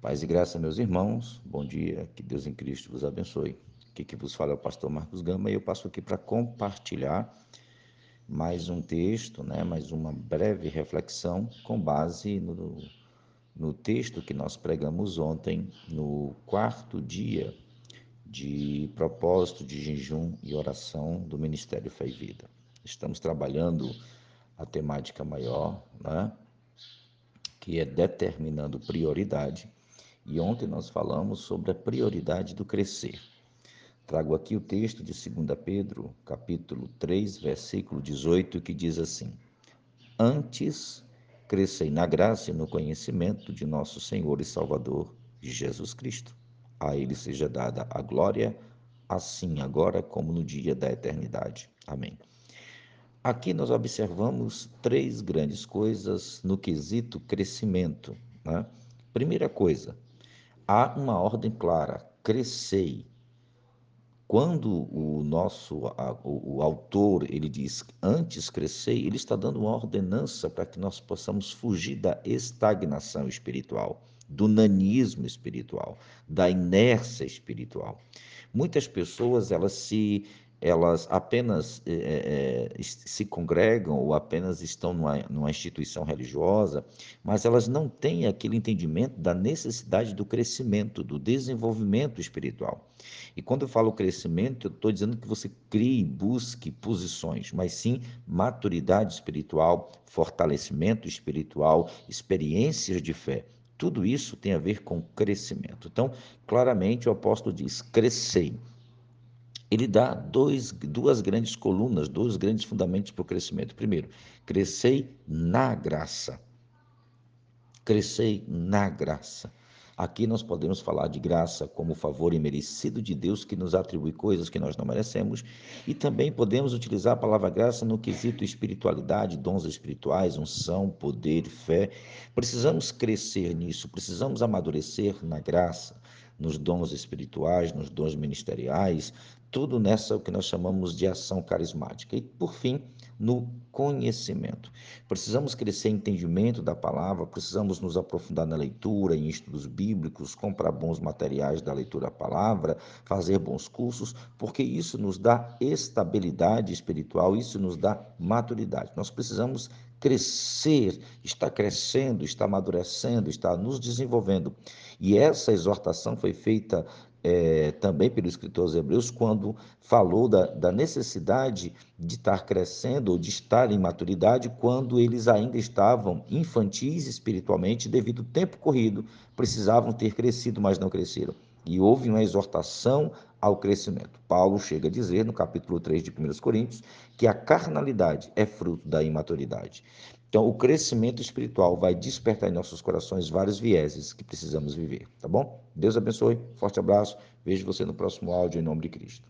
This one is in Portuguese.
Paz e graça, meus irmãos. Bom dia. Que Deus em Cristo vos abençoe. Aqui que vos fala é o pastor Marcos Gama e eu passo aqui para compartilhar mais um texto, né, mais uma breve reflexão com base no, no texto que nós pregamos ontem, no quarto dia de propósito de jejum e oração do Ministério Fé e Vida. Estamos trabalhando a temática maior, né, que é determinando prioridade e ontem nós falamos sobre a prioridade do crescer. Trago aqui o texto de 2 Pedro, capítulo 3, versículo 18, que diz assim: Antes crescei na graça e no conhecimento de nosso Senhor e Salvador Jesus Cristo. A Ele seja dada a glória, assim agora como no dia da eternidade. Amém. Aqui nós observamos três grandes coisas no quesito crescimento. Né? Primeira coisa, há uma ordem clara: crescei. Quando o nosso o, o autor ele diz antes crescei, ele está dando uma ordenança para que nós possamos fugir da estagnação espiritual, do nanismo espiritual, da inércia espiritual. Muitas pessoas elas se elas apenas é, é, se congregam ou apenas estão numa, numa, instituição religiosa, mas elas não têm aquele entendimento da necessidade do crescimento, do desenvolvimento espiritual. E quando eu falo crescimento, eu estou dizendo que você crie, busque posições, mas sim maturidade espiritual, fortalecimento espiritual, experiências de fé. Tudo isso tem a ver com crescimento. Então, claramente o apóstolo diz: crescei ele dá dois, duas grandes colunas, dois grandes fundamentos para o crescimento. Primeiro, crescei na graça. Crescei na graça. Aqui nós podemos falar de graça como favor imerecido de Deus que nos atribui coisas que nós não merecemos, e também podemos utilizar a palavra graça no quesito espiritualidade, dons espirituais, unção, poder, fé. Precisamos crescer nisso, precisamos amadurecer na graça nos dons espirituais, nos dons ministeriais, tudo nessa o que nós chamamos de ação carismática. E por fim, no conhecimento. Precisamos crescer em entendimento da palavra, precisamos nos aprofundar na leitura, em estudos bíblicos, comprar bons materiais da leitura da palavra, fazer bons cursos, porque isso nos dá estabilidade espiritual, isso nos dá maturidade. Nós precisamos crescer, está crescendo, está amadurecendo, está nos desenvolvendo. E essa exortação foi feita é, também pelo escritor aos Hebreus, quando falou da, da, necessidade de estar crescendo ou de estar em maturidade, quando eles ainda estavam infantis espiritualmente, devido ao tempo corrido, precisavam ter crescido, mas não cresceram. E houve uma exortação ao crescimento. Paulo chega a dizer, no capítulo 3 de 1 Coríntios, que a carnalidade é fruto da imaturidade. Então, o crescimento espiritual vai despertar em nossos corações vários vieses que precisamos viver, tá bom? Deus abençoe, forte abraço, vejo você no próximo áudio em nome de Cristo.